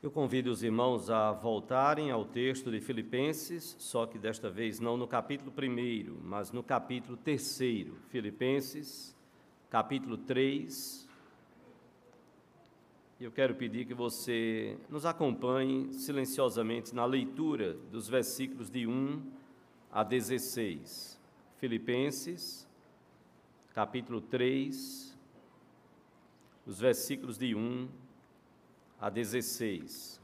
Eu convido os irmãos a voltarem ao texto de Filipenses, só que desta vez não no capítulo 1, mas no capítulo 3. Filipenses, capítulo 3. Eu quero pedir que você nos acompanhe silenciosamente na leitura dos versículos de 1 a 16. Filipenses, capítulo 3, os versículos de 1 a 16.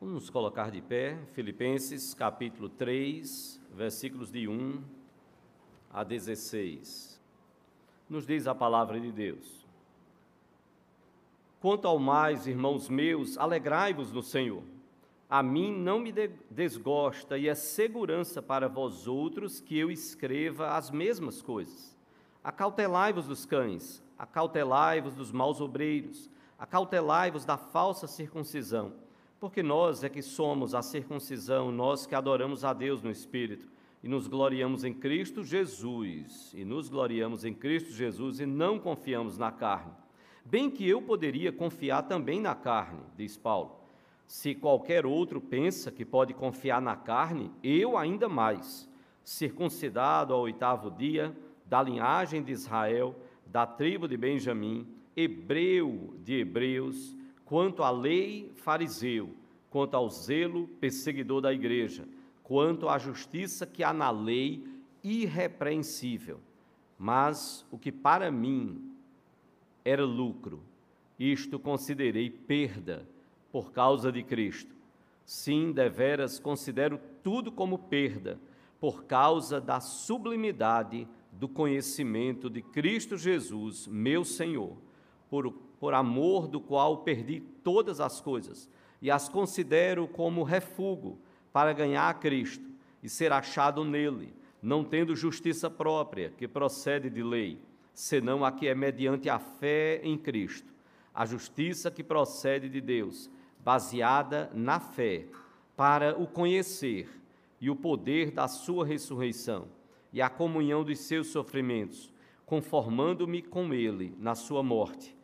Vamos colocar de pé, Filipenses capítulo 3, versículos de 1 a 16. Nos diz a palavra de Deus. Quanto ao mais, irmãos meus, alegrai-vos no Senhor. A mim não me desgosta e é segurança para vós outros que eu escreva as mesmas coisas. Acautelai-vos dos cães, acautelai-vos dos maus obreiros, acautelai-vos da falsa circuncisão, porque nós é que somos a circuncisão, nós que adoramos a Deus no Espírito e nos gloriamos em Cristo Jesus, e nos gloriamos em Cristo Jesus e não confiamos na carne. Bem que eu poderia confiar também na carne, diz Paulo. Se qualquer outro pensa que pode confiar na carne, eu ainda mais. Circuncidado ao oitavo dia, da linhagem de Israel, da tribo de Benjamim, hebreu de hebreus, quanto à lei, fariseu, quanto ao zelo, perseguidor da igreja, quanto à justiça que há na lei, irrepreensível. Mas o que para mim era lucro, isto considerei perda por causa de Cristo. Sim, deveras considero tudo como perda, por causa da sublimidade do conhecimento de Cristo Jesus, meu Senhor por, por amor do qual perdi todas as coisas, e as considero como refúgio para ganhar a Cristo e ser achado nele, não tendo justiça própria, que procede de lei, senão a que é mediante a fé em Cristo, a justiça que procede de Deus, baseada na fé, para o conhecer e o poder da sua ressurreição e a comunhão dos seus sofrimentos, conformando-me com ele na sua morte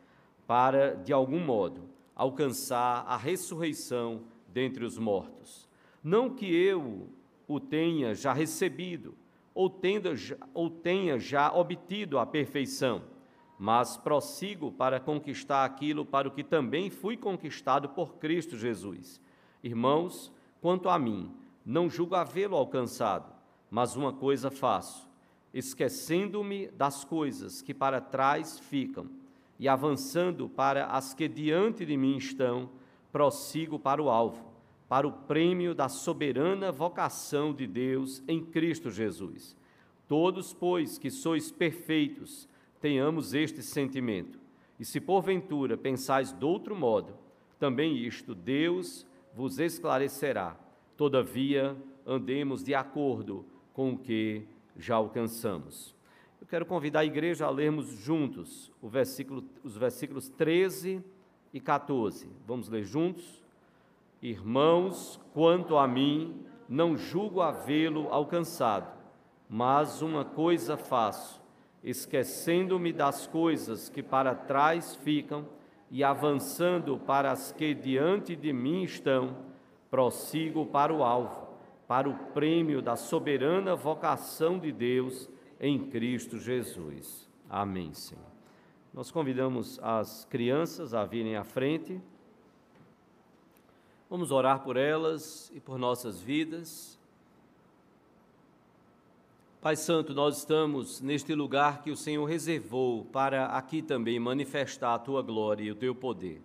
para, de algum modo, alcançar a ressurreição dentre os mortos. Não que eu o tenha já recebido, ou, ou tenha já obtido a perfeição, mas prossigo para conquistar aquilo para o que também fui conquistado por Cristo Jesus. Irmãos, quanto a mim, não julgo havê-lo alcançado, mas uma coisa faço, esquecendo-me das coisas que para trás ficam e avançando para as que diante de mim estão, prossigo para o alvo, para o prêmio da soberana vocação de Deus em Cristo Jesus. Todos, pois, que sois perfeitos, tenhamos este sentimento. E se porventura pensais de outro modo, também isto Deus vos esclarecerá. Todavia, andemos de acordo com o que já alcançamos. Eu quero convidar a igreja a lermos juntos versículo, os versículos 13 e 14. Vamos ler juntos? Irmãos, quanto a mim, não julgo havê-lo alcançado, mas uma coisa faço, esquecendo-me das coisas que para trás ficam e avançando para as que diante de mim estão, prossigo para o alvo, para o prêmio da soberana vocação de Deus em Cristo Jesus. Amém, Senhor. Nós convidamos as crianças a virem à frente. Vamos orar por elas e por nossas vidas. Pai Santo, nós estamos neste lugar que o Senhor reservou para aqui também manifestar a tua glória e o teu poder.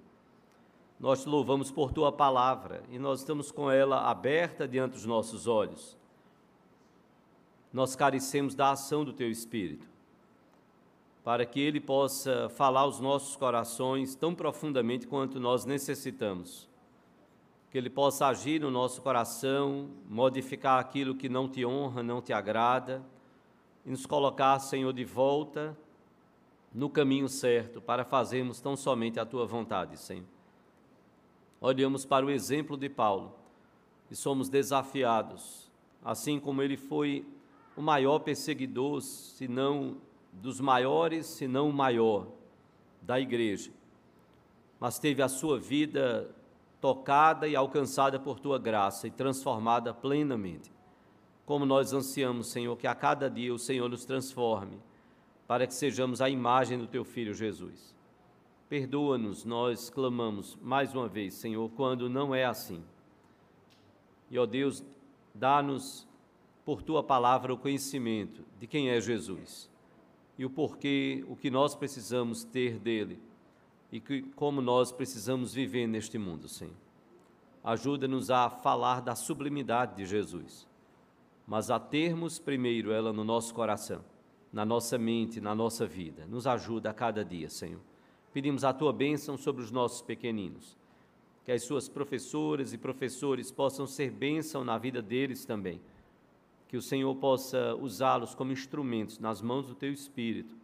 Nós te louvamos por tua palavra e nós estamos com ela aberta diante dos nossos olhos nós carecemos da ação do Teu Espírito, para que Ele possa falar aos nossos corações tão profundamente quanto nós necessitamos. Que Ele possa agir no nosso coração, modificar aquilo que não te honra, não te agrada, e nos colocar, Senhor, de volta no caminho certo para fazermos tão somente a Tua vontade, Senhor. Olhamos para o exemplo de Paulo e somos desafiados, assim como ele foi o maior perseguidor, se não dos maiores, se não o maior da igreja. mas teve a sua vida tocada e alcançada por tua graça e transformada plenamente. Como nós ansiamos, Senhor, que a cada dia o Senhor nos transforme, para que sejamos a imagem do teu filho Jesus. Perdoa-nos, nós clamamos mais uma vez, Senhor, quando não é assim. E, ó Deus, dá-nos por tua palavra o conhecimento de quem é Jesus e o porquê, o que nós precisamos ter dele e que, como nós precisamos viver neste mundo, Senhor. Ajuda-nos a falar da sublimidade de Jesus, mas a termos primeiro ela no nosso coração, na nossa mente, na nossa vida. Nos ajuda a cada dia, Senhor. Pedimos a tua bênção sobre os nossos pequeninos, que as suas professoras e professores possam ser bênção na vida deles também que o Senhor possa usá-los como instrumentos nas mãos do teu Espírito,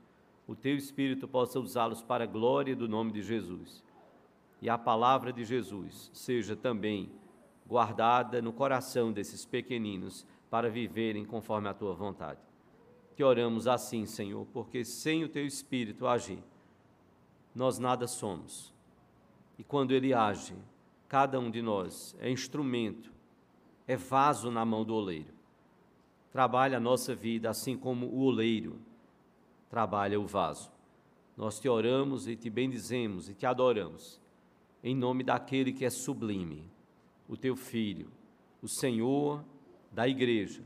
o teu Espírito possa usá-los para a glória do nome de Jesus. E a palavra de Jesus seja também guardada no coração desses pequeninos para viverem conforme a tua vontade. Que oramos assim, Senhor, porque sem o teu Espírito agir, nós nada somos. E quando ele age, cada um de nós é instrumento, é vaso na mão do oleiro trabalha a nossa vida assim como o oleiro trabalha o vaso. Nós te oramos e te bendizemos e te adoramos, em nome daquele que é sublime, o teu Filho, o Senhor da igreja,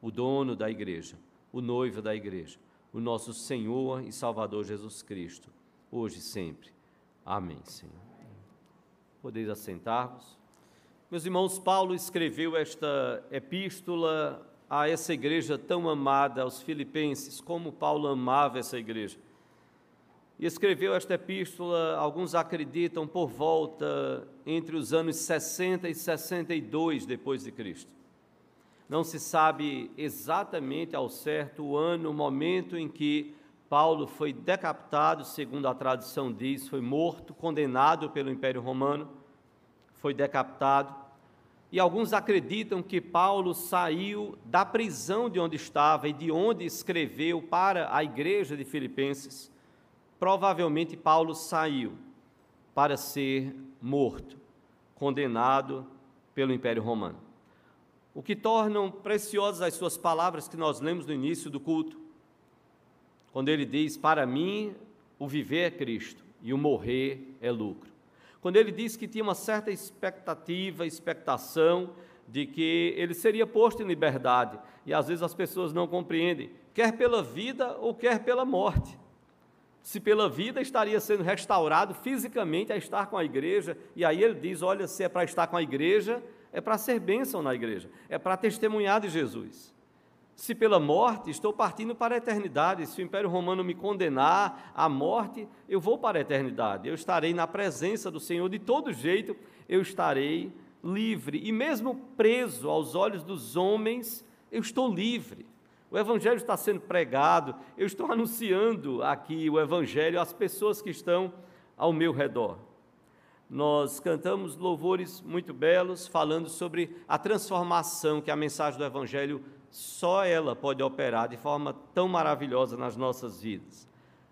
o dono da igreja, o noivo da igreja, o nosso Senhor e Salvador Jesus Cristo, hoje e sempre. Amém, Senhor. Podeis assentar-vos. Meus irmãos, Paulo escreveu esta epístola a essa igreja tão amada, aos Filipenses, como Paulo amava essa igreja. E escreveu esta epístola, alguns acreditam, por volta entre os anos 60 e 62 depois de Cristo. Não se sabe exatamente ao certo o ano, o momento em que Paulo foi decapitado, segundo a tradição diz, foi morto, condenado pelo Império Romano, foi decapitado e alguns acreditam que Paulo saiu da prisão de onde estava e de onde escreveu para a igreja de Filipenses. Provavelmente Paulo saiu para ser morto, condenado pelo Império Romano. O que tornam preciosas as suas palavras que nós lemos no início do culto, quando ele diz: Para mim, o viver é Cristo e o morrer é lucro quando ele disse que tinha uma certa expectativa, expectação de que ele seria posto em liberdade. E às vezes as pessoas não compreendem, quer pela vida ou quer pela morte. Se pela vida estaria sendo restaurado fisicamente a estar com a igreja, e aí ele diz: olha, se é para estar com a igreja, é para ser bênção na igreja, é para testemunhar de Jesus. Se pela morte, estou partindo para a eternidade. Se o Império Romano me condenar à morte, eu vou para a eternidade. Eu estarei na presença do Senhor. De todo jeito, eu estarei livre. E mesmo preso aos olhos dos homens, eu estou livre. O Evangelho está sendo pregado, eu estou anunciando aqui o Evangelho às pessoas que estão ao meu redor. Nós cantamos louvores muito belos, falando sobre a transformação que a mensagem do Evangelho só ela pode operar de forma tão maravilhosa nas nossas vidas.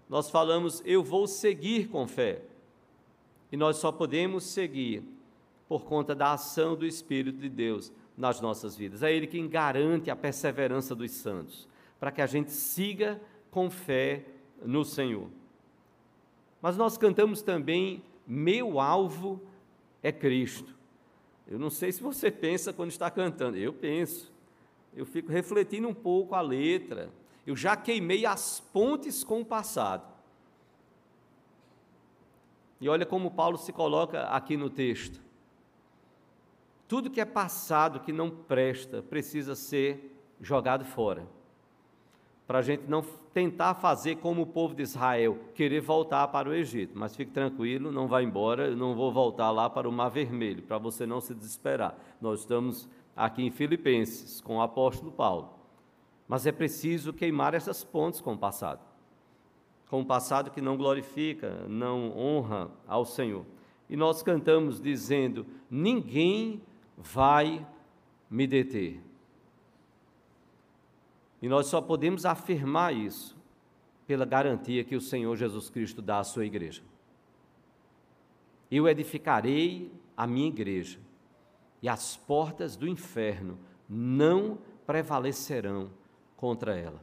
Nós falamos, eu vou seguir com fé. E nós só podemos seguir por conta da ação do Espírito de Deus nas nossas vidas. É Ele quem garante a perseverança dos santos, para que a gente siga com fé no Senhor. Mas nós cantamos também, meu alvo é Cristo. Eu não sei se você pensa quando está cantando, eu penso eu fico refletindo um pouco a letra. Eu já queimei as pontes com o passado. E olha como Paulo se coloca aqui no texto. Tudo que é passado, que não presta, precisa ser jogado fora. Para a gente não tentar fazer como o povo de Israel, querer voltar para o Egito. Mas fique tranquilo, não vá embora, eu não vou voltar lá para o Mar Vermelho, para você não se desesperar. Nós estamos aqui em Filipenses, com o apóstolo Paulo. Mas é preciso queimar essas pontes com o passado. Com o passado que não glorifica, não honra ao Senhor. E nós cantamos dizendo: Ninguém vai me deter. E nós só podemos afirmar isso pela garantia que o Senhor Jesus Cristo dá à sua igreja. Eu edificarei a minha igreja, e as portas do inferno não prevalecerão contra ela.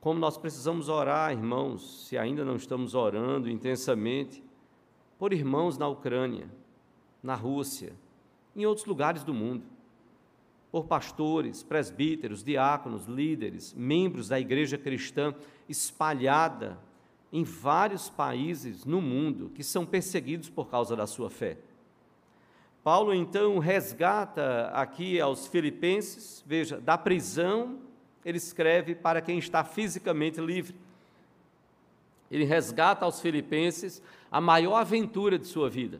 Como nós precisamos orar, irmãos, se ainda não estamos orando intensamente, por irmãos na Ucrânia, na Rússia, em outros lugares do mundo, por pastores, presbíteros, diáconos, líderes, membros da igreja cristã espalhada em vários países no mundo que são perseguidos por causa da sua fé. Paulo então resgata aqui aos filipenses, veja, da prisão, ele escreve para quem está fisicamente livre. Ele resgata aos filipenses a maior aventura de sua vida.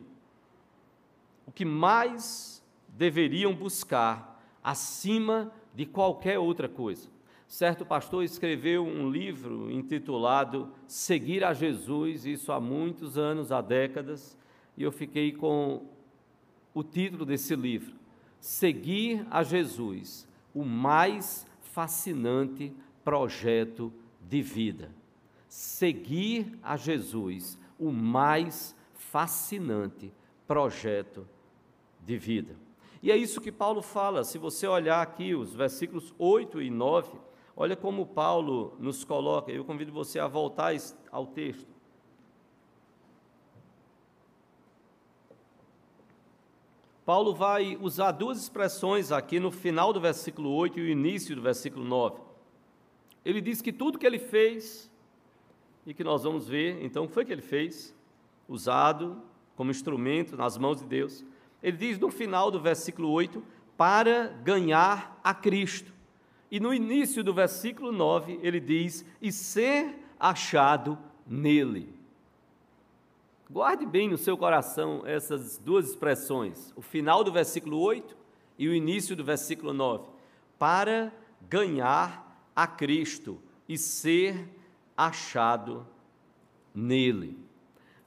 O que mais deveriam buscar acima de qualquer outra coisa. Certo pastor escreveu um livro intitulado Seguir a Jesus, isso há muitos anos, há décadas, e eu fiquei com o título desse livro: Seguir a Jesus, o mais fascinante projeto de vida. Seguir a Jesus, o mais fascinante projeto de vida. E é isso que Paulo fala, se você olhar aqui os versículos 8 e 9, olha como Paulo nos coloca, eu convido você a voltar ao texto. Paulo vai usar duas expressões aqui no final do versículo 8 e o início do versículo 9. Ele diz que tudo que ele fez, e que nós vamos ver, então, o que foi que ele fez? Usado como instrumento nas mãos de Deus. Ele diz no final do versículo 8, para ganhar a Cristo. E no início do versículo 9, ele diz, e ser achado nele. Guarde bem no seu coração essas duas expressões, o final do versículo 8 e o início do versículo 9. Para ganhar a Cristo e ser achado nele.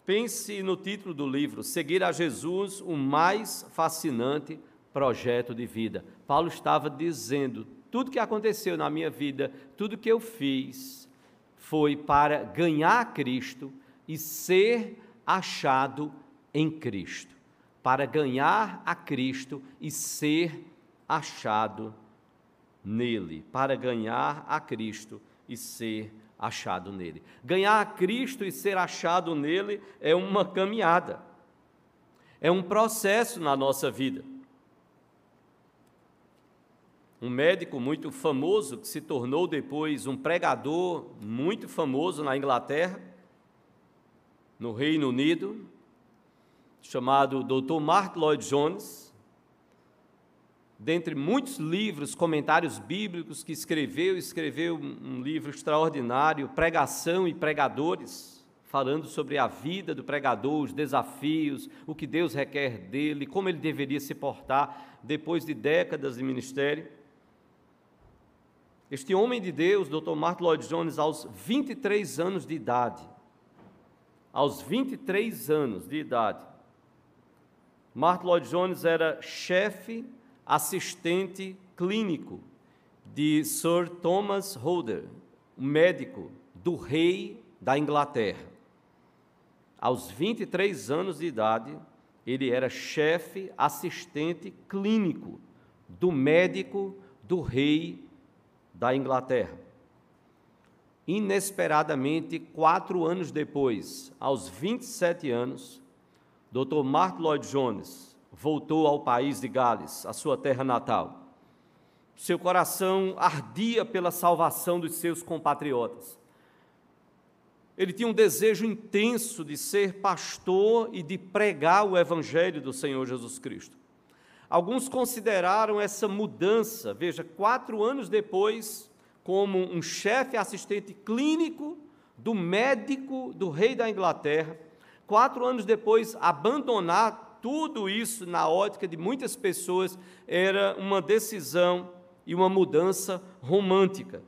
Pense no título do livro: Seguir a Jesus, o mais fascinante projeto de vida. Paulo estava dizendo: tudo que aconteceu na minha vida, tudo que eu fiz, foi para ganhar a Cristo e ser achado em Cristo, para ganhar a Cristo e ser achado nele, para ganhar a Cristo e ser achado nele. Ganhar a Cristo e ser achado nele é uma caminhada, é um processo na nossa vida. Um médico muito famoso, que se tornou depois um pregador muito famoso na Inglaterra, no Reino Unido, chamado Dr. Mark Lloyd Jones, dentre muitos livros, comentários bíblicos que escreveu, escreveu um livro extraordinário, Pregação e Pregadores, falando sobre a vida do pregador, os desafios, o que Deus requer dele, como ele deveria se portar depois de décadas de ministério. Este homem de Deus, Dr. Mark Lloyd Jones, aos 23 anos de idade, aos 23 anos de idade. Mark Lloyd Jones era chefe assistente clínico de Sir Thomas Holder, médico do rei da Inglaterra. Aos 23 anos de idade, ele era chefe assistente clínico do médico do rei da Inglaterra. Inesperadamente, quatro anos depois, aos 27 anos, Dr. Mark Lloyd Jones voltou ao país de Gales, a sua terra natal. Seu coração ardia pela salvação dos seus compatriotas. Ele tinha um desejo intenso de ser pastor e de pregar o Evangelho do Senhor Jesus Cristo. Alguns consideraram essa mudança, veja, quatro anos depois, como um chefe assistente clínico do médico do rei da Inglaterra, quatro anos depois, abandonar tudo isso na ótica de muitas pessoas era uma decisão e uma mudança romântica.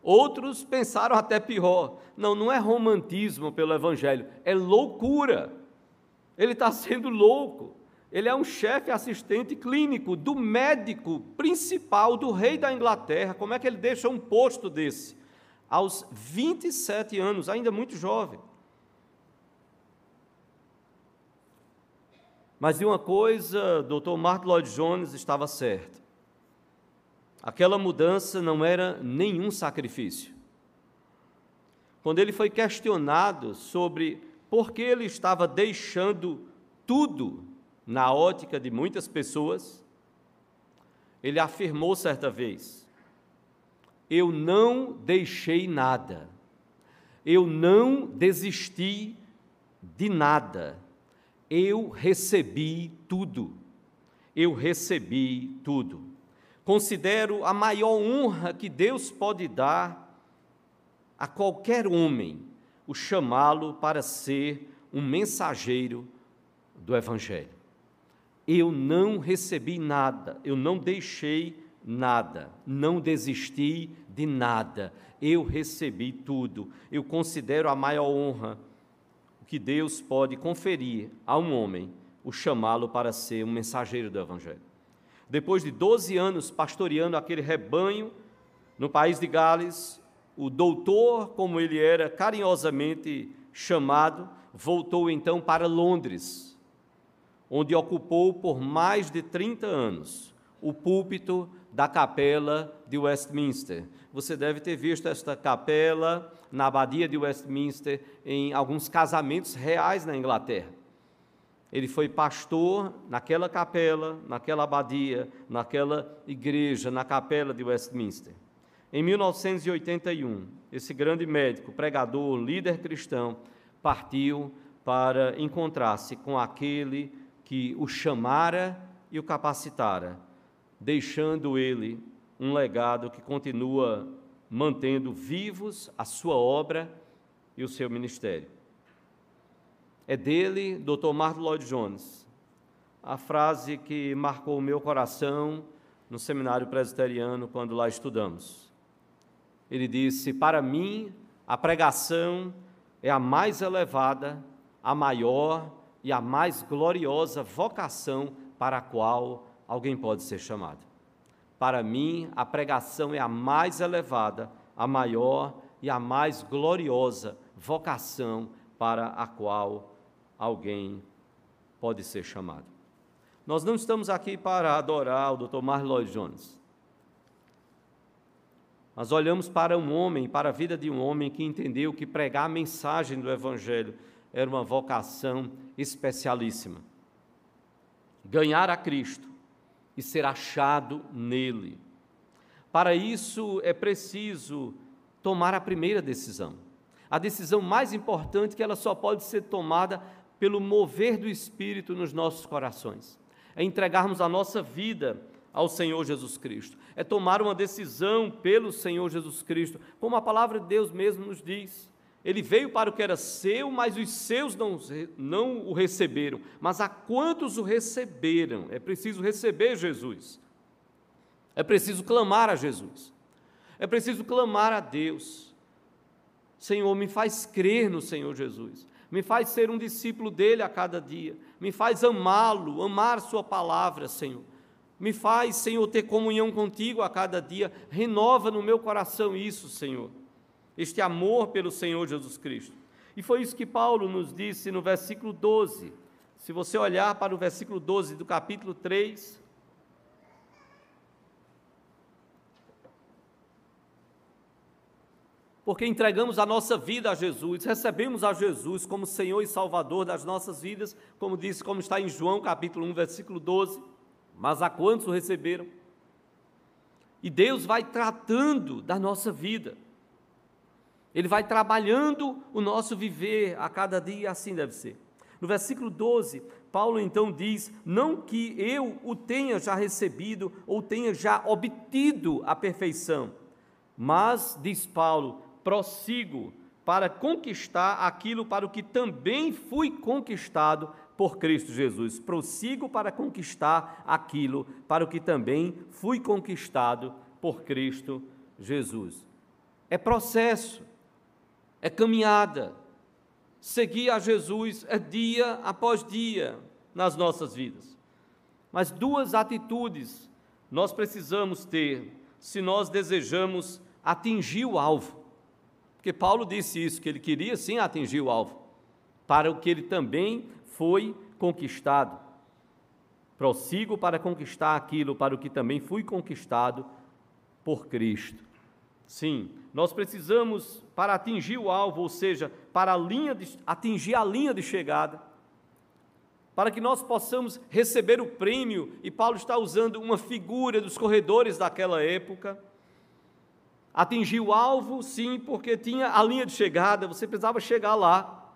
Outros pensaram até pior: não, não é romantismo pelo Evangelho, é loucura. Ele está sendo louco. Ele é um chefe assistente clínico do médico principal do rei da Inglaterra. Como é que ele deixa um posto desse? Aos 27 anos, ainda muito jovem. Mas de uma coisa, Dr. Martin Lloyd Jones estava certo. Aquela mudança não era nenhum sacrifício. Quando ele foi questionado sobre por que ele estava deixando tudo na ótica de muitas pessoas, ele afirmou certa vez: Eu não deixei nada, eu não desisti de nada, eu recebi tudo, eu recebi tudo. Considero a maior honra que Deus pode dar a qualquer homem o chamá-lo para ser um mensageiro do Evangelho. Eu não recebi nada, eu não deixei nada, não desisti de nada, eu recebi tudo. Eu considero a maior honra que Deus pode conferir a um homem, o chamá-lo para ser um mensageiro do Evangelho. Depois de 12 anos pastoreando aquele rebanho no país de Gales, o doutor, como ele era carinhosamente chamado, voltou então para Londres, onde ocupou por mais de 30 anos o púlpito da capela de Westminster. Você deve ter visto esta capela na abadia de Westminster em alguns casamentos reais na Inglaterra. Ele foi pastor naquela capela, naquela abadia, naquela igreja, na capela de Westminster. Em 1981, esse grande médico, pregador, líder cristão, partiu para encontrar-se com aquele que o chamara e o capacitara, deixando ele um legado que continua mantendo vivos a sua obra e o seu ministério. É dele, Dr. Martin Lloyd Jones, a frase que marcou o meu coração no seminário presbiteriano quando lá estudamos ele disse: Para mim, a pregação é a mais elevada, a maior e a mais gloriosa vocação para a qual alguém pode ser chamado. Para mim, a pregação é a mais elevada, a maior e a mais gloriosa vocação para a qual alguém pode ser chamado. Nós não estamos aqui para adorar o Dr. Marlon Lloyd Jones. Nós olhamos para um homem, para a vida de um homem que entendeu que pregar a mensagem do Evangelho era uma vocação especialíssima. Ganhar a Cristo e ser achado nele. Para isso é preciso tomar a primeira decisão. A decisão mais importante que ela só pode ser tomada pelo mover do Espírito nos nossos corações. É entregarmos a nossa vida ao Senhor Jesus Cristo. É tomar uma decisão pelo Senhor Jesus Cristo, como a palavra de Deus mesmo nos diz. Ele veio para o que era seu, mas os seus não, não o receberam. Mas a quantos o receberam? É preciso receber Jesus. É preciso clamar a Jesus. É preciso clamar a Deus. Senhor, me faz crer no Senhor Jesus. Me faz ser um discípulo dele a cada dia. Me faz amá-lo, amar Sua palavra, Senhor. Me faz, Senhor, ter comunhão contigo a cada dia. Renova no meu coração isso, Senhor. Este amor pelo Senhor Jesus Cristo. E foi isso que Paulo nos disse no versículo 12. Se você olhar para o versículo 12 do capítulo 3, porque entregamos a nossa vida a Jesus, recebemos a Jesus como Senhor e Salvador das nossas vidas, como disse, como está em João capítulo 1, versículo 12 mas a quantos o receberam? E Deus vai tratando da nossa vida. Ele vai trabalhando o nosso viver a cada dia, assim deve ser. No versículo 12, Paulo então diz: Não que eu o tenha já recebido ou tenha já obtido a perfeição, mas, diz Paulo, prossigo para conquistar aquilo para o que também fui conquistado por Cristo Jesus. Prossigo para conquistar aquilo para o que também fui conquistado por Cristo Jesus. É processo, é caminhada. Seguir a Jesus é dia após dia nas nossas vidas. Mas duas atitudes nós precisamos ter se nós desejamos atingir o alvo. Porque Paulo disse isso, que ele queria sim atingir o alvo, para o que ele também foi conquistado. Prossigo para conquistar aquilo para o que também fui conquistado por Cristo. Sim, nós precisamos, para atingir o alvo, ou seja, para a linha de, atingir a linha de chegada, para que nós possamos receber o prêmio, e Paulo está usando uma figura dos corredores daquela época. Atingir o alvo, sim, porque tinha a linha de chegada, você precisava chegar lá.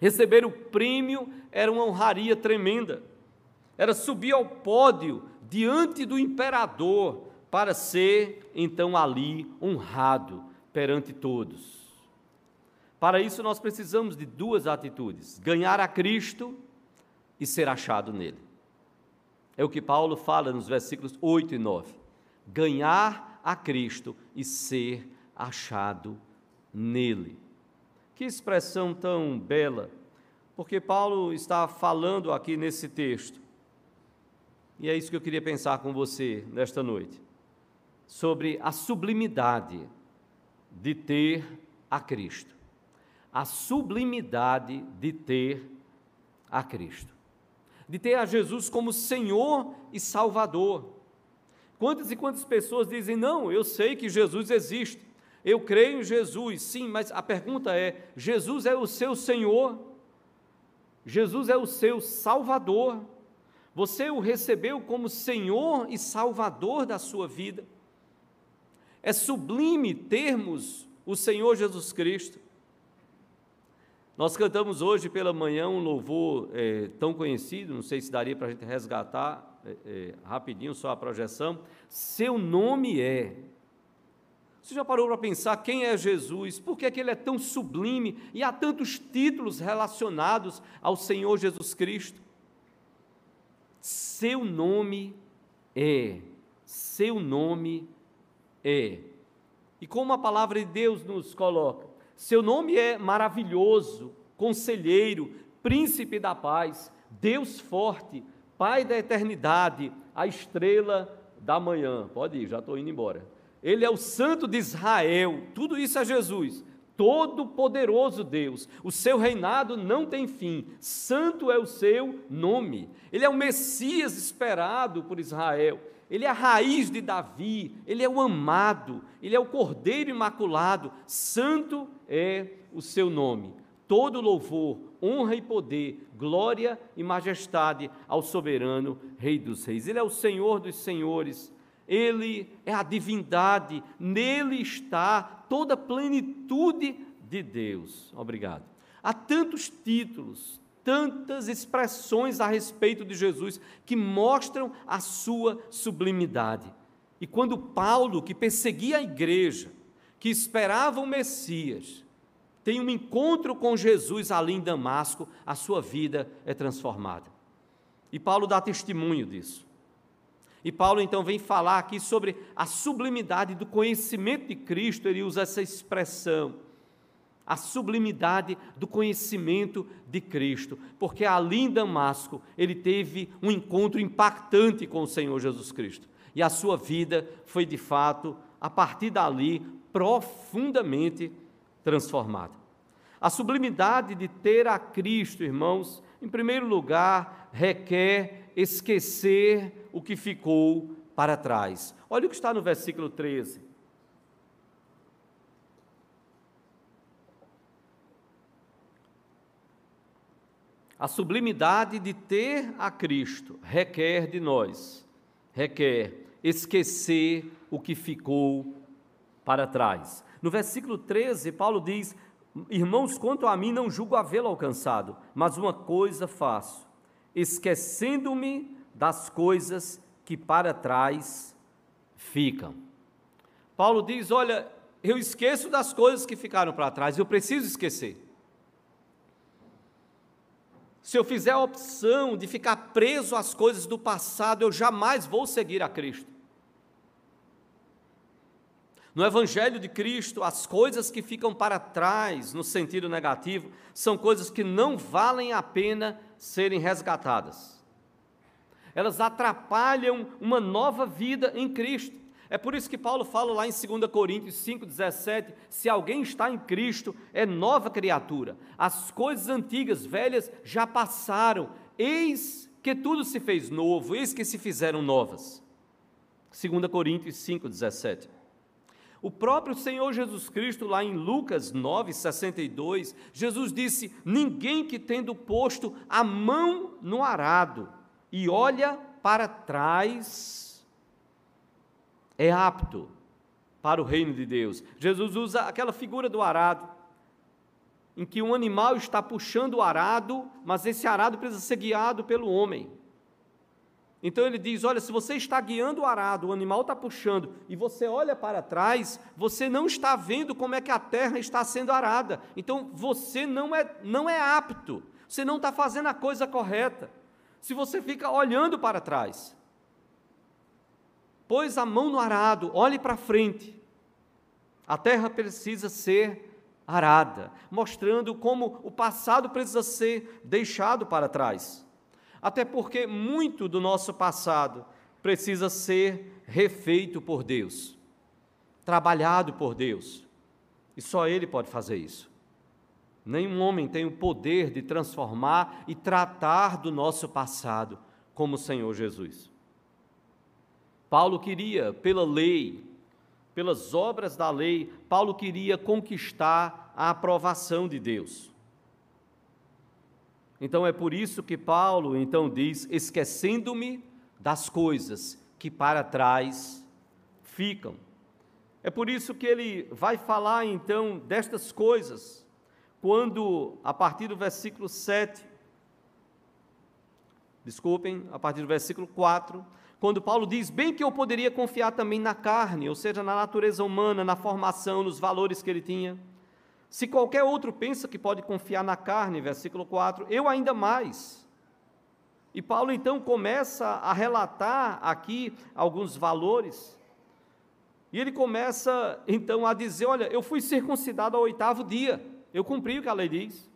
Receber o prêmio era uma honraria tremenda, era subir ao pódio diante do imperador para ser então ali honrado perante todos. Para isso nós precisamos de duas atitudes: ganhar a Cristo e ser achado nele. É o que Paulo fala nos versículos 8 e 9. Ganhar a Cristo e ser achado nele. Que expressão tão bela, porque Paulo está falando aqui nesse texto. E é isso que eu queria pensar com você nesta noite sobre a sublimidade de ter a Cristo. A sublimidade de ter a Cristo. De ter a Jesus como Senhor e Salvador. Quantas e quantas pessoas dizem: Não, eu sei que Jesus existe, eu creio em Jesus, sim, mas a pergunta é: Jesus é o seu Senhor? Jesus é o seu Salvador? Você o recebeu como Senhor e Salvador da sua vida? É sublime termos o Senhor Jesus Cristo. Nós cantamos hoje pela manhã um louvor é, tão conhecido, não sei se daria para a gente resgatar é, é, rapidinho só a projeção. Seu nome é. Você já parou para pensar quem é Jesus? Por que, é que ele é tão sublime e há tantos títulos relacionados ao Senhor Jesus Cristo? Seu nome é. Seu nome é. E como a palavra de Deus nos coloca, seu nome é maravilhoso, conselheiro, príncipe da paz, Deus forte, Pai da eternidade, a estrela da manhã. Pode ir, já estou indo embora. Ele é o Santo de Israel, tudo isso é Jesus, todo-poderoso Deus. O seu reinado não tem fim, santo é o seu nome. Ele é o Messias esperado por Israel. Ele é a raiz de Davi, ele é o amado, ele é o Cordeiro imaculado, santo é o seu nome. Todo louvor, honra e poder, glória e majestade ao soberano Rei dos Reis. Ele é o Senhor dos Senhores, ele é a divindade, nele está toda a plenitude de Deus. Obrigado. Há tantos títulos, tantas expressões a respeito de Jesus que mostram a sua sublimidade. E quando Paulo, que perseguia a igreja, que esperava o Messias, tem um encontro com Jesus ali em Damasco, a sua vida é transformada. E Paulo dá testemunho disso. E Paulo então vem falar aqui sobre a sublimidade do conhecimento de Cristo, ele usa essa expressão a sublimidade do conhecimento de Cristo, porque ali em Damasco ele teve um encontro impactante com o Senhor Jesus Cristo, e a sua vida foi de fato, a partir dali, profundamente transformada. A sublimidade de ter a Cristo, irmãos, em primeiro lugar, requer esquecer o que ficou para trás. Olha o que está no versículo 13. A sublimidade de ter a Cristo requer de nós, requer esquecer o que ficou para trás. No versículo 13, Paulo diz: Irmãos, quanto a mim, não julgo havê-lo alcançado, mas uma coisa faço, esquecendo-me das coisas que para trás ficam. Paulo diz: Olha, eu esqueço das coisas que ficaram para trás, eu preciso esquecer. Se eu fizer a opção de ficar preso às coisas do passado, eu jamais vou seguir a Cristo. No Evangelho de Cristo, as coisas que ficam para trás, no sentido negativo, são coisas que não valem a pena serem resgatadas. Elas atrapalham uma nova vida em Cristo. É por isso que Paulo fala lá em 2 Coríntios 5,17: se alguém está em Cristo, é nova criatura. As coisas antigas, velhas, já passaram, eis que tudo se fez novo, eis que se fizeram novas. 2 Coríntios 5,17. O próprio Senhor Jesus Cristo, lá em Lucas 9,62, Jesus disse: Ninguém que tendo posto a mão no arado e olha para trás é apto para o reino de Deus. Jesus usa aquela figura do arado, em que um animal está puxando o arado, mas esse arado precisa ser guiado pelo homem. Então ele diz: Olha, se você está guiando o arado, o animal está puxando, e você olha para trás, você não está vendo como é que a terra está sendo arada. Então você não é, não é apto, você não está fazendo a coisa correta. Se você fica olhando para trás, pôs a mão no arado, olhe para frente. A terra precisa ser arada, mostrando como o passado precisa ser deixado para trás. Até porque muito do nosso passado precisa ser refeito por Deus, trabalhado por Deus. E só Ele pode fazer isso. Nenhum homem tem o poder de transformar e tratar do nosso passado como o Senhor Jesus. Paulo queria, pela lei, pelas obras da lei, Paulo queria conquistar a aprovação de Deus. Então é por isso que Paulo então diz: esquecendo-me das coisas que para trás ficam. É por isso que ele vai falar então destas coisas, quando a partir do versículo 7, desculpem, a partir do versículo 4, quando Paulo diz: bem que eu poderia confiar também na carne, ou seja, na natureza humana, na formação, nos valores que ele tinha. Se qualquer outro pensa que pode confiar na carne, versículo 4, eu ainda mais. E Paulo então começa a relatar aqui alguns valores. E ele começa então a dizer: Olha, eu fui circuncidado ao oitavo dia, eu cumpri o que a lei diz.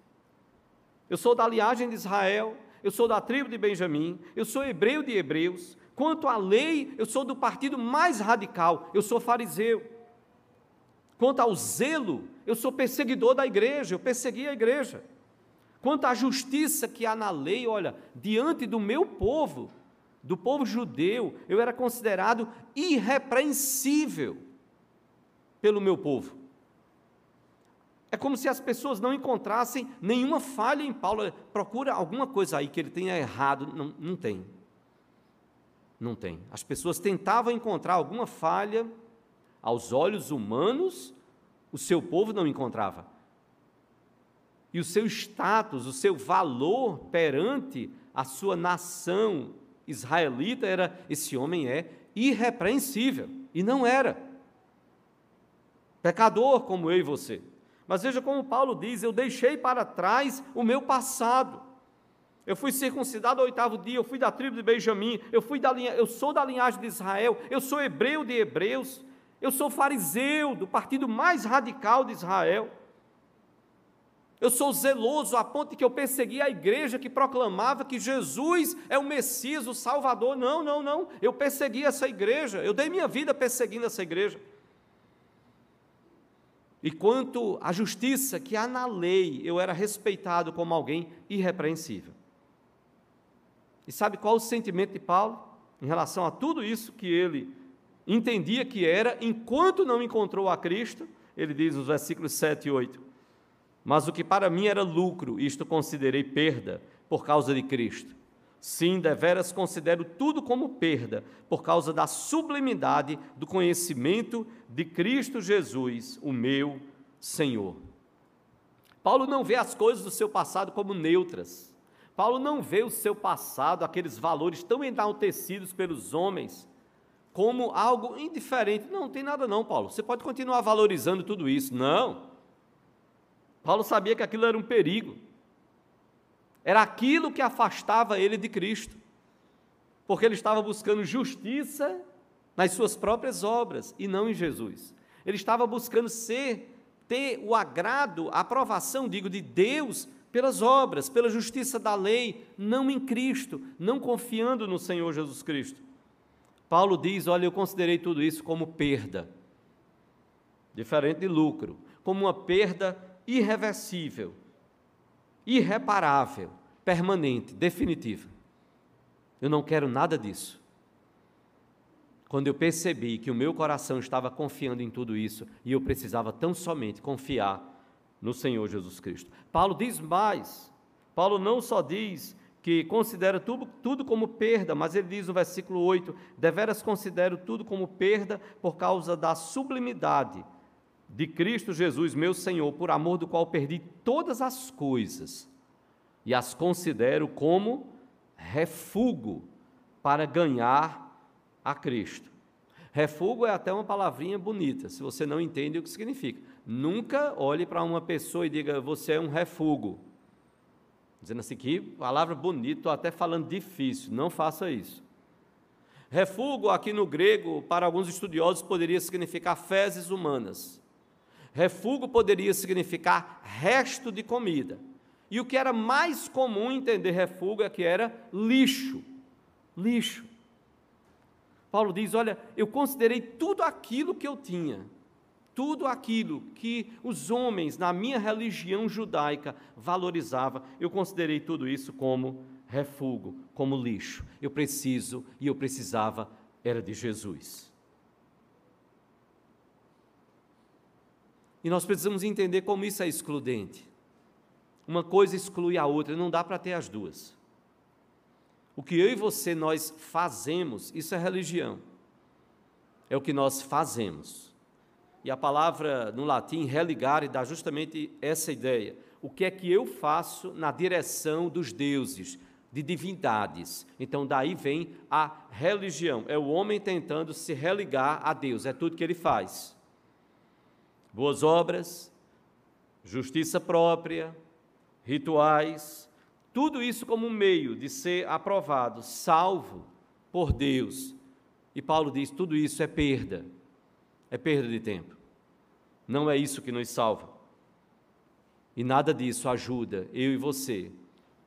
Eu sou da linhagem de Israel, eu sou da tribo de Benjamim, eu sou hebreu de hebreus. Quanto à lei, eu sou do partido mais radical, eu sou fariseu. Quanto ao zelo, eu sou perseguidor da igreja, eu persegui a igreja. Quanto à justiça que há na lei, olha, diante do meu povo, do povo judeu, eu era considerado irrepreensível pelo meu povo. É como se as pessoas não encontrassem nenhuma falha em Paulo. Procura alguma coisa aí que ele tenha errado. Não, não tem. Não tem. As pessoas tentavam encontrar alguma falha aos olhos humanos, o seu povo não encontrava. E o seu status, o seu valor perante a sua nação israelita era: esse homem é irrepreensível. E não era. Pecador como eu e você. Mas veja como Paulo diz: eu deixei para trás o meu passado. Eu fui circuncidado ao oitavo dia, eu fui da tribo de Benjamim, eu, fui da linha, eu sou da linhagem de Israel, eu sou hebreu de hebreus, eu sou fariseu do partido mais radical de Israel. Eu sou zeloso a ponto de que eu persegui a igreja que proclamava que Jesus é o Messias, o Salvador. Não, não, não. Eu persegui essa igreja. Eu dei minha vida perseguindo essa igreja. E quanto à justiça que há na lei, eu era respeitado como alguém irrepreensível. E sabe qual o sentimento de Paulo em relação a tudo isso que ele entendia que era, enquanto não encontrou a Cristo, ele diz nos versículos 7 e 8: Mas o que para mim era lucro, isto considerei perda por causa de Cristo. Sim, deveras considero tudo como perda, por causa da sublimidade do conhecimento de Cristo Jesus, o meu Senhor. Paulo não vê as coisas do seu passado como neutras. Paulo não vê o seu passado, aqueles valores tão enaltecidos pelos homens, como algo indiferente. Não, não tem nada não, Paulo. Você pode continuar valorizando tudo isso. Não. Paulo sabia que aquilo era um perigo. Era aquilo que afastava ele de Cristo. Porque ele estava buscando justiça nas suas próprias obras e não em Jesus. Ele estava buscando ser, ter o agrado, a aprovação, digo, de Deus pelas obras, pela justiça da lei, não em Cristo, não confiando no Senhor Jesus Cristo. Paulo diz: Olha, eu considerei tudo isso como perda, diferente de lucro, como uma perda irreversível, irreparável, permanente, definitiva. Eu não quero nada disso. Quando eu percebi que o meu coração estava confiando em tudo isso e eu precisava tão somente confiar no Senhor Jesus Cristo. Paulo diz mais. Paulo não só diz que considera tudo, tudo como perda, mas ele diz no versículo 8: Deveras considero tudo como perda por causa da sublimidade de Cristo Jesus, meu Senhor, por amor do qual perdi todas as coisas e as considero como refúgio para ganhar a Cristo. Refúgio é até uma palavrinha bonita, se você não entende o que significa. Nunca olhe para uma pessoa e diga, você é um refúgio. Dizendo assim, que palavra bonita, estou até falando difícil, não faça isso. Refúgio, aqui no grego, para alguns estudiosos, poderia significar fezes humanas. Refúgio poderia significar resto de comida. E o que era mais comum entender refúgio é que era lixo. Lixo. Paulo diz: Olha, eu considerei tudo aquilo que eu tinha, tudo aquilo que os homens na minha religião judaica valorizavam, eu considerei tudo isso como refúgio, como lixo. Eu preciso e eu precisava era de Jesus. E nós precisamos entender como isso é excludente. Uma coisa exclui a outra, não dá para ter as duas. O que eu e você nós fazemos, isso é religião. É o que nós fazemos. E a palavra no latim religare dá justamente essa ideia. O que é que eu faço na direção dos deuses, de divindades? Então daí vem a religião. É o homem tentando se religar a Deus, é tudo que ele faz boas obras, justiça própria, rituais, tudo isso como um meio de ser aprovado, salvo por Deus. E Paulo diz: tudo isso é perda, é perda de tempo. Não é isso que nos salva. E nada disso ajuda eu e você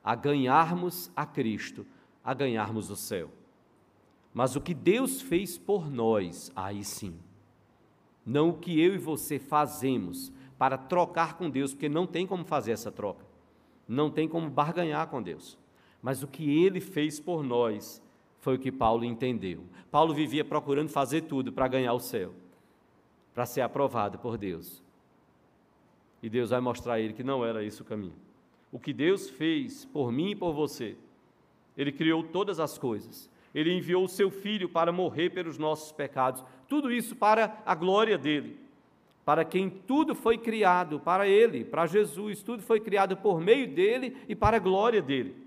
a ganharmos a Cristo, a ganharmos o céu. Mas o que Deus fez por nós, aí sim, não o que eu e você fazemos para trocar com Deus, porque não tem como fazer essa troca, não tem como barganhar com Deus, mas o que Ele fez por nós foi o que Paulo entendeu. Paulo vivia procurando fazer tudo para ganhar o céu, para ser aprovado por Deus. E Deus vai mostrar a ele que não era esse o caminho. O que Deus fez por mim e por você, Ele criou todas as coisas. Ele enviou o seu filho para morrer pelos nossos pecados, tudo isso para a glória dele, para quem tudo foi criado, para ele, para Jesus, tudo foi criado por meio dele e para a glória dele.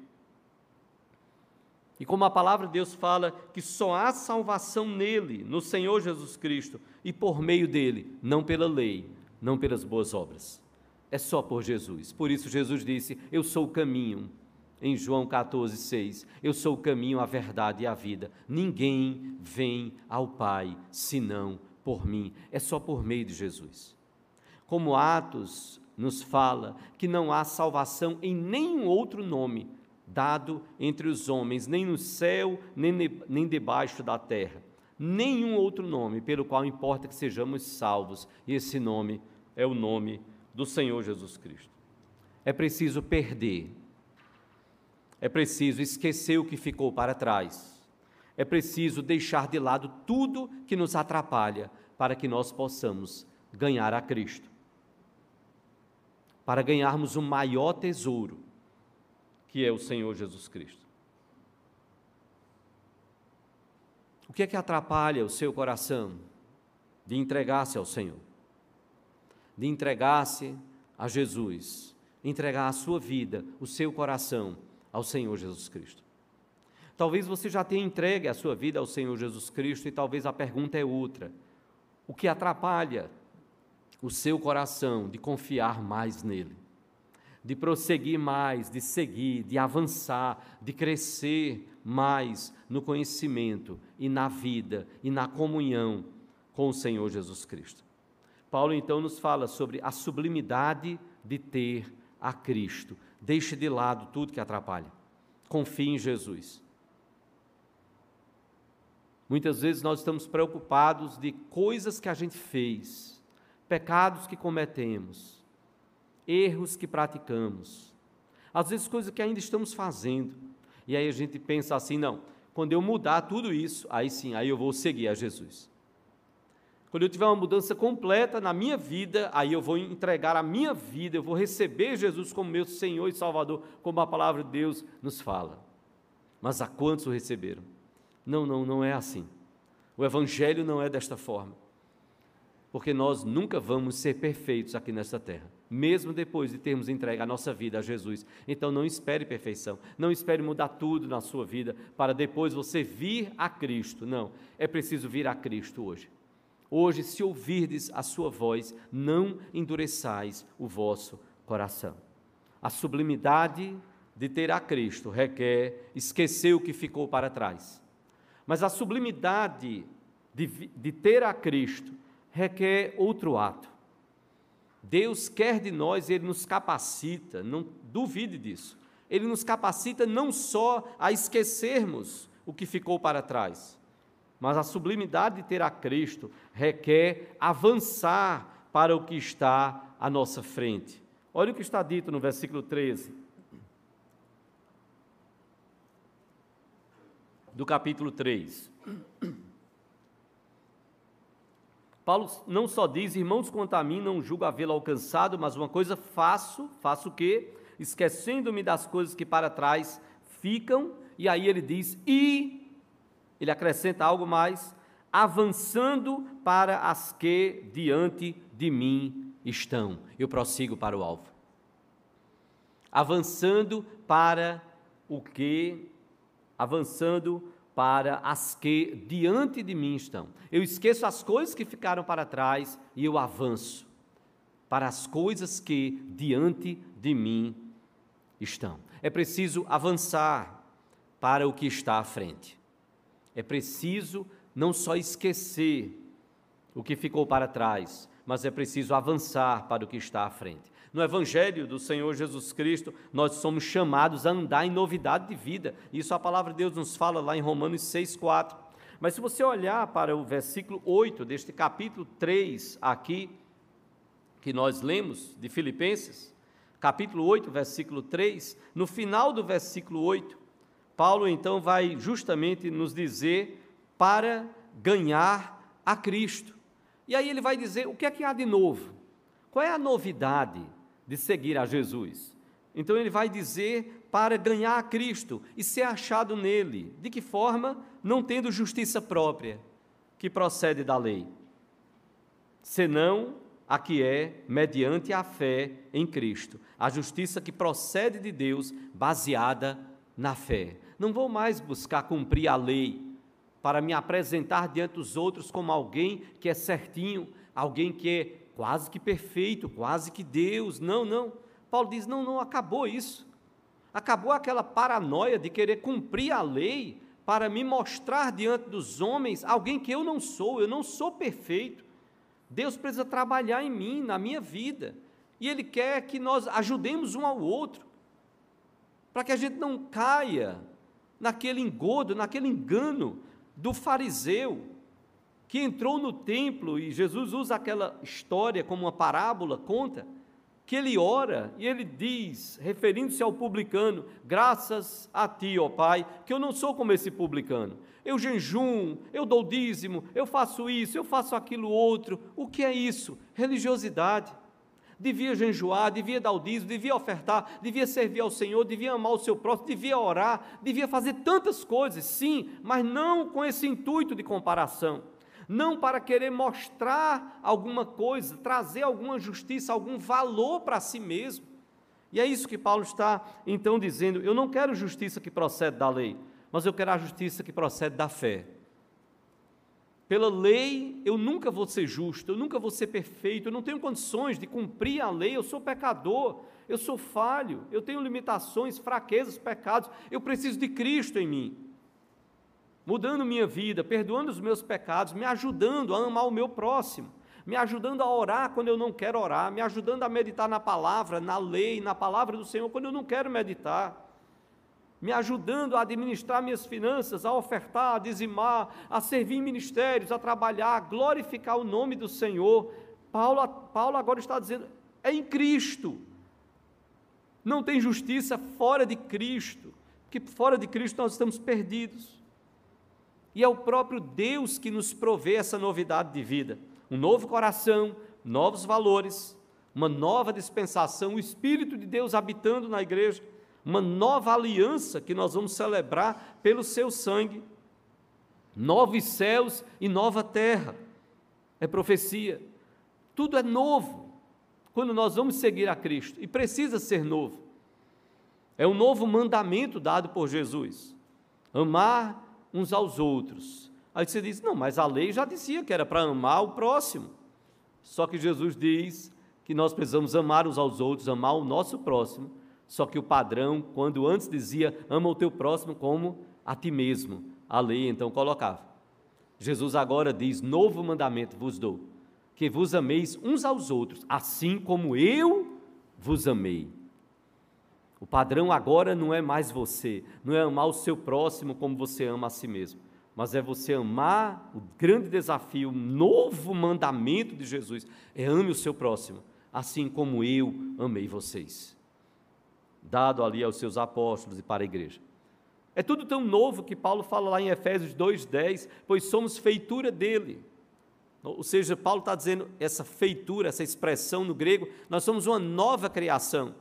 E como a palavra de Deus fala que só há salvação nele, no Senhor Jesus Cristo, e por meio dele, não pela lei, não pelas boas obras. É só por Jesus. Por isso Jesus disse: Eu sou o caminho, em João 14, 6. Eu sou o caminho, a verdade e a vida. Ninguém vem ao Pai senão por mim. É só por meio de Jesus. Como Atos nos fala que não há salvação em nenhum outro nome dado entre os homens, nem no céu, nem, nem debaixo da terra. Nenhum outro nome pelo qual importa que sejamos salvos. E esse nome é o nome do Senhor Jesus Cristo. É preciso perder é preciso esquecer o que ficou para trás. É preciso deixar de lado tudo que nos atrapalha para que nós possamos ganhar a Cristo. Para ganharmos o maior tesouro, que é o Senhor Jesus Cristo. O que é que atrapalha o seu coração de entregar-se ao Senhor? De entregar-se a Jesus, entregar a sua vida, o seu coração ao Senhor Jesus Cristo. Talvez você já tenha entregue a sua vida ao Senhor Jesus Cristo e talvez a pergunta é outra. O que atrapalha o seu coração de confiar mais nele? De prosseguir mais, de seguir, de avançar, de crescer mais no conhecimento e na vida e na comunhão com o Senhor Jesus Cristo. Paulo então nos fala sobre a sublimidade de ter a Cristo, Deixe de lado tudo que atrapalha. Confie em Jesus. Muitas vezes nós estamos preocupados de coisas que a gente fez, pecados que cometemos, erros que praticamos, às vezes coisas que ainda estamos fazendo. E aí a gente pensa assim: não, Quando eu mudar tudo isso, aí sim, aí eu vou seguir a Jesus. Quando eu tiver uma mudança completa na minha vida, aí eu vou entregar a minha vida, eu vou receber Jesus como meu Senhor e Salvador, como a palavra de Deus nos fala. Mas a quantos o receberam? Não, não, não é assim. O Evangelho não é desta forma. Porque nós nunca vamos ser perfeitos aqui nesta terra, mesmo depois de termos entregue a nossa vida a Jesus. Então não espere perfeição, não espere mudar tudo na sua vida para depois você vir a Cristo. Não, é preciso vir a Cristo hoje. Hoje, se ouvirdes a sua voz, não endureçais o vosso coração. A sublimidade de ter a Cristo requer esquecer o que ficou para trás. Mas a sublimidade de, de ter a Cristo requer outro ato. Deus quer de nós, Ele nos capacita, não duvide disso. Ele nos capacita não só a esquecermos o que ficou para trás, mas a sublimidade de ter a Cristo requer avançar para o que está à nossa frente. Olha o que está dito no versículo 13. Do capítulo 3. Paulo não só diz, irmãos, quanto a mim, não julgo havê-lo alcançado, mas uma coisa faço, faço o quê? Esquecendo-me das coisas que para trás ficam, e aí ele diz, e ele acrescenta algo mais, avançando para as que diante de mim estão. Eu prossigo para o alvo. Avançando para o que? Avançando para as que diante de mim estão. Eu esqueço as coisas que ficaram para trás e eu avanço para as coisas que diante de mim estão. É preciso avançar para o que está à frente. É preciso não só esquecer o que ficou para trás, mas é preciso avançar para o que está à frente. No Evangelho do Senhor Jesus Cristo, nós somos chamados a andar em novidade de vida. Isso a palavra de Deus nos fala lá em Romanos 6,4. Mas se você olhar para o versículo 8 deste capítulo 3 aqui, que nós lemos de Filipenses, capítulo 8, versículo 3, no final do versículo 8, Paulo então vai justamente nos dizer para ganhar a Cristo. E aí ele vai dizer o que é que há de novo? Qual é a novidade de seguir a Jesus? Então ele vai dizer para ganhar a Cristo e ser achado nele. De que forma? Não tendo justiça própria, que procede da lei, senão a que é mediante a fé em Cristo, a justiça que procede de Deus, baseada na fé. Não vou mais buscar cumprir a lei para me apresentar diante dos outros como alguém que é certinho, alguém que é quase que perfeito, quase que Deus. Não, não. Paulo diz: não, não, acabou isso. Acabou aquela paranoia de querer cumprir a lei para me mostrar diante dos homens alguém que eu não sou, eu não sou perfeito. Deus precisa trabalhar em mim, na minha vida. E Ele quer que nós ajudemos um ao outro, para que a gente não caia naquele engodo, naquele engano do fariseu que entrou no templo e Jesus usa aquela história como uma parábola, conta que ele ora e ele diz, referindo-se ao publicano: Graças a ti, ó Pai, que eu não sou como esse publicano. Eu jejum, eu dou dízimo, eu faço isso, eu faço aquilo outro. O que é isso? Religiosidade devia jejuar, devia dar o dízimo, devia ofertar, devia servir ao Senhor, devia amar o seu próximo, devia orar, devia fazer tantas coisas, sim, mas não com esse intuito de comparação. Não para querer mostrar alguma coisa, trazer alguma justiça, algum valor para si mesmo. E é isso que Paulo está então dizendo: eu não quero justiça que procede da lei, mas eu quero a justiça que procede da fé. Pela lei, eu nunca vou ser justo, eu nunca vou ser perfeito, eu não tenho condições de cumprir a lei, eu sou pecador, eu sou falho, eu tenho limitações, fraquezas, pecados, eu preciso de Cristo em mim. Mudando minha vida, perdoando os meus pecados, me ajudando a amar o meu próximo, me ajudando a orar quando eu não quero orar, me ajudando a meditar na palavra, na lei, na palavra do Senhor quando eu não quero meditar me ajudando a administrar minhas finanças, a ofertar, a dizimar, a servir em ministérios, a trabalhar, a glorificar o nome do Senhor. Paulo, Paulo agora está dizendo: é em Cristo. Não tem justiça fora de Cristo, porque fora de Cristo nós estamos perdidos. E é o próprio Deus que nos provê essa novidade de vida. Um novo coração, novos valores, uma nova dispensação, o Espírito de Deus habitando na igreja, uma nova aliança que nós vamos celebrar pelo seu sangue. Novos céus e nova terra. É profecia. Tudo é novo quando nós vamos seguir a Cristo, e precisa ser novo. É um novo mandamento dado por Jesus: amar uns aos outros. Aí você diz: não, mas a lei já dizia que era para amar o próximo. Só que Jesus diz que nós precisamos amar uns aos outros, amar o nosso próximo. Só que o padrão, quando antes dizia ama o teu próximo como a ti mesmo, a lei então colocava. Jesus agora diz: novo mandamento vos dou, que vos ameis uns aos outros, assim como eu vos amei. O padrão agora não é mais você, não é amar o seu próximo como você ama a si mesmo, mas é você amar o grande desafio, o novo mandamento de Jesus, é ame o seu próximo, assim como eu amei vocês. Dado ali aos seus apóstolos e para a igreja. É tudo tão novo que Paulo fala lá em Efésios 2,10, pois somos feitura dele. Ou seja, Paulo está dizendo essa feitura, essa expressão no grego, nós somos uma nova criação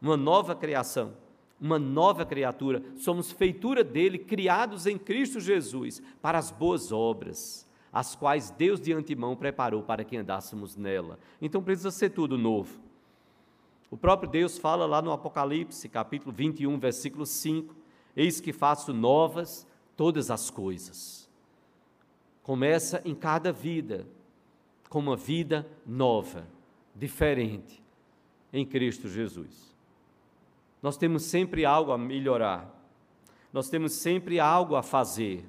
uma nova criação, uma nova criatura. Somos feitura dele, criados em Cristo Jesus para as boas obras, as quais Deus de antemão preparou para que andássemos nela. Então precisa ser tudo novo. O próprio Deus fala lá no Apocalipse, capítulo 21, versículo 5: Eis que faço novas todas as coisas. Começa em cada vida, com uma vida nova, diferente, em Cristo Jesus. Nós temos sempre algo a melhorar, nós temos sempre algo a fazer,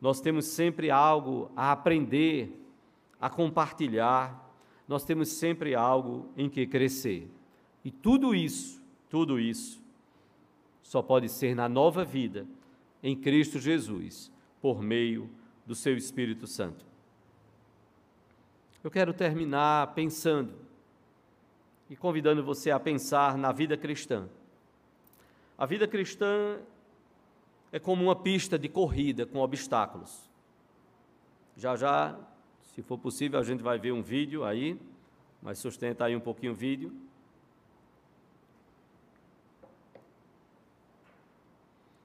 nós temos sempre algo a aprender, a compartilhar, nós temos sempre algo em que crescer. E tudo isso, tudo isso, só pode ser na nova vida, em Cristo Jesus, por meio do seu Espírito Santo. Eu quero terminar pensando e convidando você a pensar na vida cristã. A vida cristã é como uma pista de corrida com obstáculos. Já já, se for possível, a gente vai ver um vídeo aí, mas sustenta aí um pouquinho o vídeo.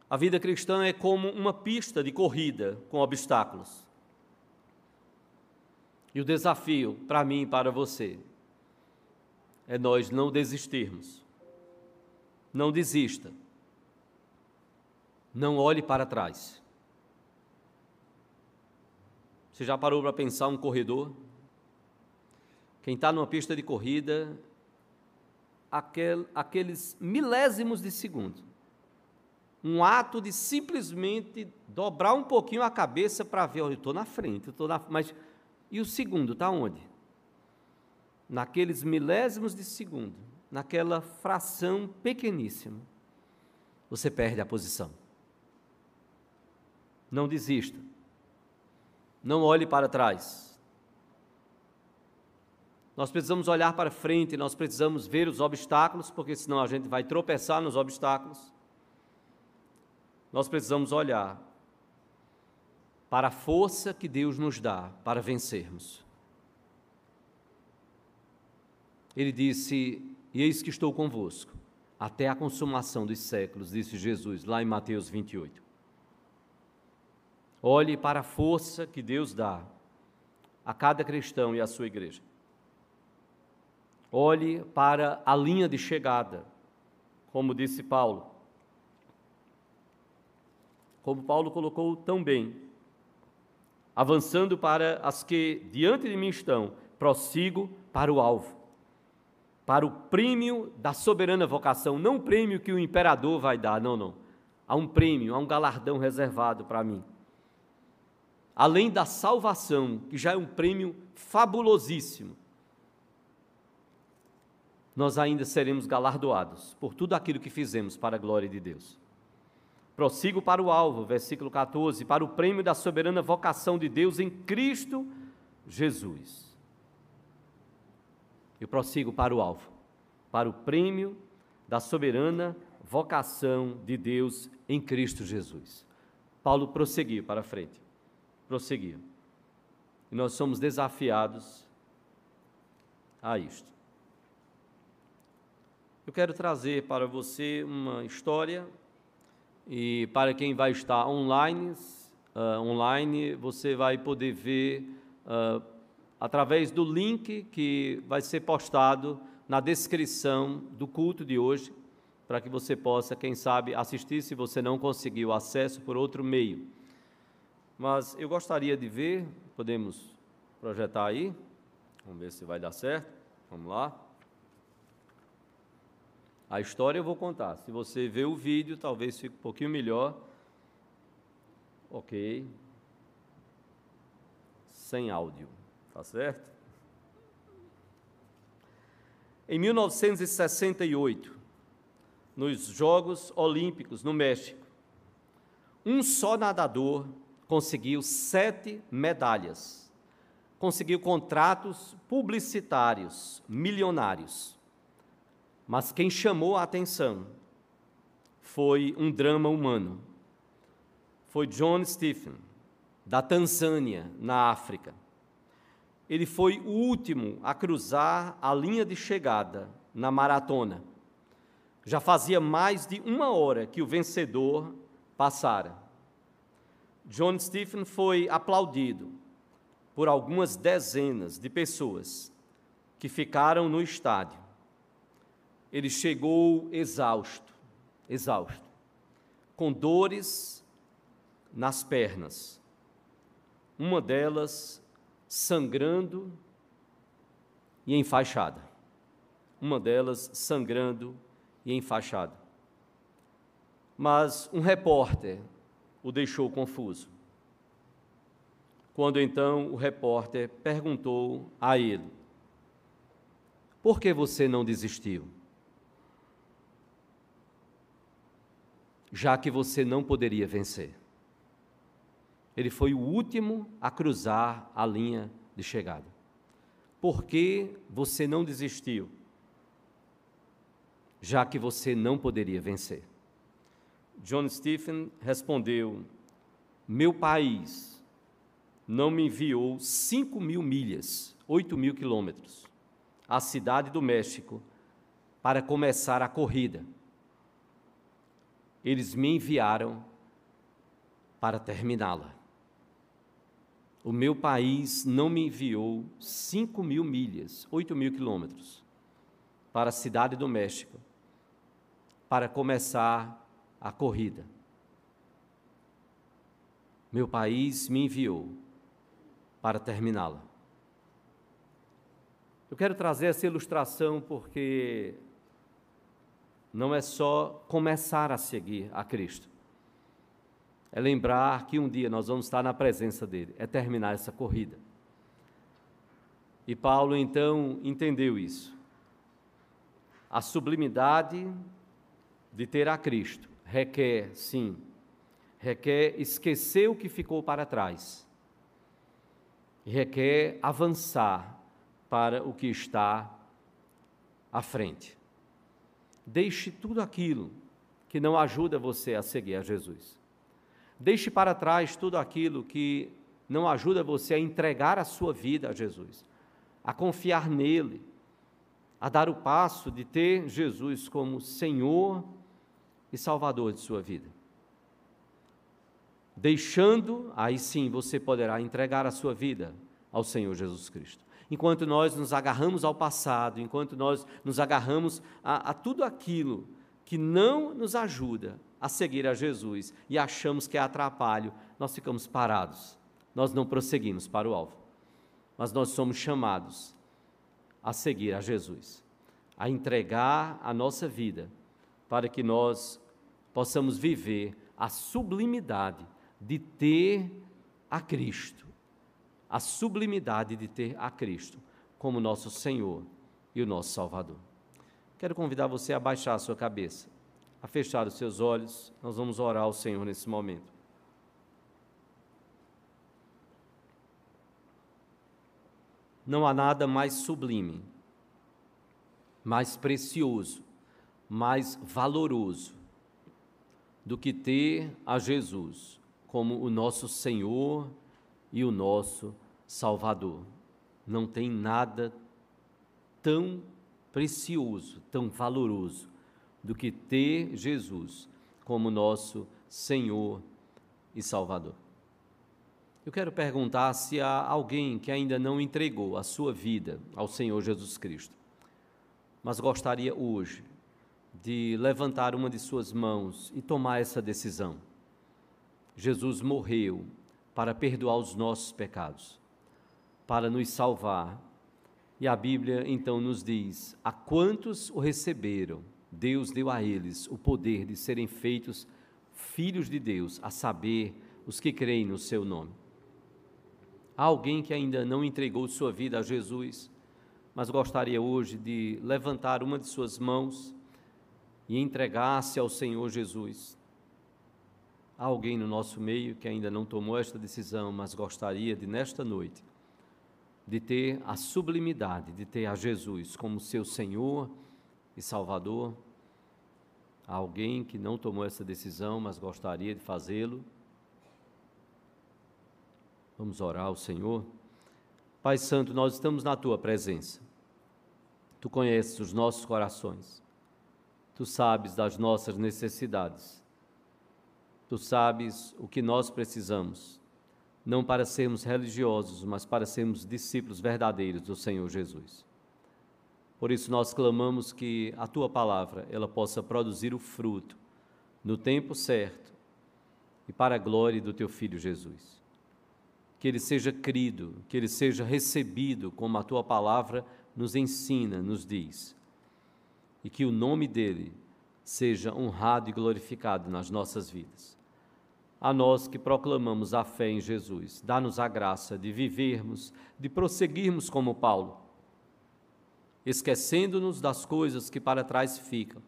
A vida cristã é como uma pista de corrida com obstáculos. E o desafio para mim e para você é nós não desistirmos. Não desista. Não olhe para trás. Você já parou para pensar um corredor? Quem está numa pista de corrida, aquel, aqueles milésimos de segundo, um ato de simplesmente dobrar um pouquinho a cabeça para ver, olha, eu estou na frente, estou na mas e o segundo está onde? Naqueles milésimos de segundo, naquela fração pequeníssima, você perde a posição. Não desista. Não olhe para trás. Nós precisamos olhar para frente, nós precisamos ver os obstáculos, porque senão a gente vai tropeçar nos obstáculos. Nós precisamos olhar para a força que Deus nos dá para vencermos. Ele disse: E eis que estou convosco, até a consumação dos séculos, disse Jesus, lá em Mateus 28. Olhe para a força que Deus dá a cada cristão e à sua igreja. Olhe para a linha de chegada, como disse Paulo. Como Paulo colocou tão bem, avançando para as que diante de mim estão, prossigo para o alvo, para o prêmio da soberana vocação, não o prêmio que o imperador vai dar, não, não. Há um prêmio, há um galardão reservado para mim além da salvação, que já é um prêmio fabulosíssimo, nós ainda seremos galardoados por tudo aquilo que fizemos para a glória de Deus. Prossigo para o alvo, versículo 14, para o prêmio da soberana vocação de Deus em Cristo Jesus. Eu prossigo para o alvo, para o prêmio da soberana vocação de Deus em Cristo Jesus. Paulo prosseguiu para frente. Prosseguiu. E nós somos desafiados a isto. Eu quero trazer para você uma história e para quem vai estar online, uh, online você vai poder ver uh, através do link que vai ser postado na descrição do culto de hoje, para que você possa, quem sabe, assistir se você não conseguiu acesso por outro meio. Mas eu gostaria de ver, podemos projetar aí, vamos ver se vai dar certo, vamos lá. A história eu vou contar. Se você vê o vídeo, talvez fique um pouquinho melhor. Ok. Sem áudio, tá certo? Em 1968, nos Jogos Olímpicos no México, um só nadador conseguiu sete medalhas, conseguiu contratos publicitários milionários. Mas quem chamou a atenção foi um drama humano. Foi John Stephen, da Tanzânia, na África. Ele foi o último a cruzar a linha de chegada na maratona. Já fazia mais de uma hora que o vencedor passara. John Stephen foi aplaudido por algumas dezenas de pessoas que ficaram no estádio ele chegou exausto, exausto, com dores nas pernas, uma delas sangrando e enfaixada. Uma delas sangrando e enfaixada. Mas um repórter o deixou confuso. Quando então o repórter perguntou a ele: Por que você não desistiu? já que você não poderia vencer. Ele foi o último a cruzar a linha de chegada. Por que você não desistiu? Já que você não poderia vencer. John Stephen respondeu: Meu país não me enviou 5 mil milhas, 8 mil quilômetros, à cidade do México para começar a corrida eles me enviaram para terminá-la. O meu país não me enviou cinco mil milhas, oito mil quilômetros, para a cidade do México, para começar a corrida. Meu país me enviou para terminá-la. Eu quero trazer essa ilustração porque não é só começar a seguir a Cristo. É lembrar que um dia nós vamos estar na presença dele, é terminar essa corrida. E Paulo então entendeu isso. A sublimidade de ter a Cristo requer, sim, requer esquecer o que ficou para trás. Requer avançar para o que está à frente. Deixe tudo aquilo que não ajuda você a seguir a Jesus. Deixe para trás tudo aquilo que não ajuda você a entregar a sua vida a Jesus, a confiar nele, a dar o passo de ter Jesus como Senhor e Salvador de sua vida. Deixando, aí sim você poderá entregar a sua vida ao Senhor Jesus Cristo enquanto nós nos agarramos ao passado, enquanto nós nos agarramos a, a tudo aquilo que não nos ajuda a seguir a Jesus e achamos que é atrapalho, nós ficamos parados, nós não prosseguimos para o alvo. Mas nós somos chamados a seguir a Jesus, a entregar a nossa vida para que nós possamos viver a sublimidade de ter a Cristo a sublimidade de ter a Cristo como nosso Senhor e o nosso Salvador. Quero convidar você a baixar a sua cabeça, a fechar os seus olhos. Nós vamos orar ao Senhor nesse momento. Não há nada mais sublime, mais precioso, mais valoroso do que ter a Jesus como o nosso Senhor e o nosso Salvador. Não tem nada tão precioso, tão valoroso do que ter Jesus como nosso Senhor e Salvador. Eu quero perguntar se há alguém que ainda não entregou a sua vida ao Senhor Jesus Cristo, mas gostaria hoje de levantar uma de suas mãos e tomar essa decisão. Jesus morreu para perdoar os nossos pecados, para nos salvar. E a Bíblia então nos diz: a quantos o receberam, Deus deu a eles o poder de serem feitos filhos de Deus, a saber, os que creem no seu nome. Há alguém que ainda não entregou sua vida a Jesus, mas gostaria hoje de levantar uma de suas mãos e entregar-se ao Senhor Jesus. Há alguém no nosso meio que ainda não tomou esta decisão, mas gostaria de, nesta noite, de ter a sublimidade de ter a Jesus como seu Senhor e Salvador. Há alguém que não tomou essa decisão, mas gostaria de fazê-lo. Vamos orar ao Senhor. Pai Santo, nós estamos na tua presença. Tu conheces os nossos corações. Tu sabes das nossas necessidades. Tu sabes o que nós precisamos, não para sermos religiosos, mas para sermos discípulos verdadeiros do Senhor Jesus. Por isso nós clamamos que a tua palavra ela possa produzir o fruto no tempo certo e para a glória do teu filho Jesus que ele seja crido, que ele seja recebido como a tua palavra nos ensina, nos diz. E que o nome dele seja honrado e glorificado nas nossas vidas. A nós que proclamamos a fé em Jesus, dá-nos a graça de vivermos, de prosseguirmos como Paulo, esquecendo-nos das coisas que para trás ficam,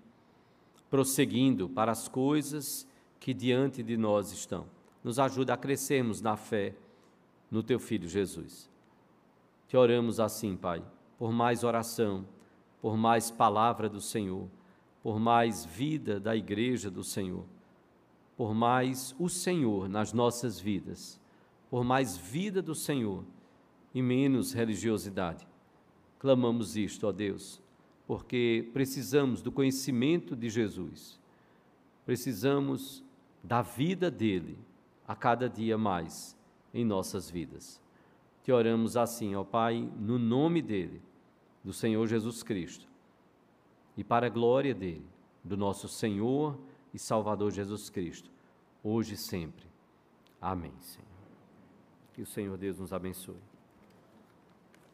prosseguindo para as coisas que diante de nós estão. Nos ajuda a crescermos na fé no teu filho Jesus. Te oramos assim, Pai, por mais oração, por mais palavra do Senhor, por mais vida da igreja do Senhor, por mais o Senhor nas nossas vidas, por mais vida do Senhor e menos religiosidade. Clamamos isto, ó Deus, porque precisamos do conhecimento de Jesus, precisamos da vida dele a cada dia mais em nossas vidas. Te oramos assim, ó Pai, no nome dele, do Senhor Jesus Cristo, e para a glória dele, do nosso Senhor e Salvador Jesus Cristo, hoje e sempre. Amém, Senhor. Que o Senhor Deus nos abençoe.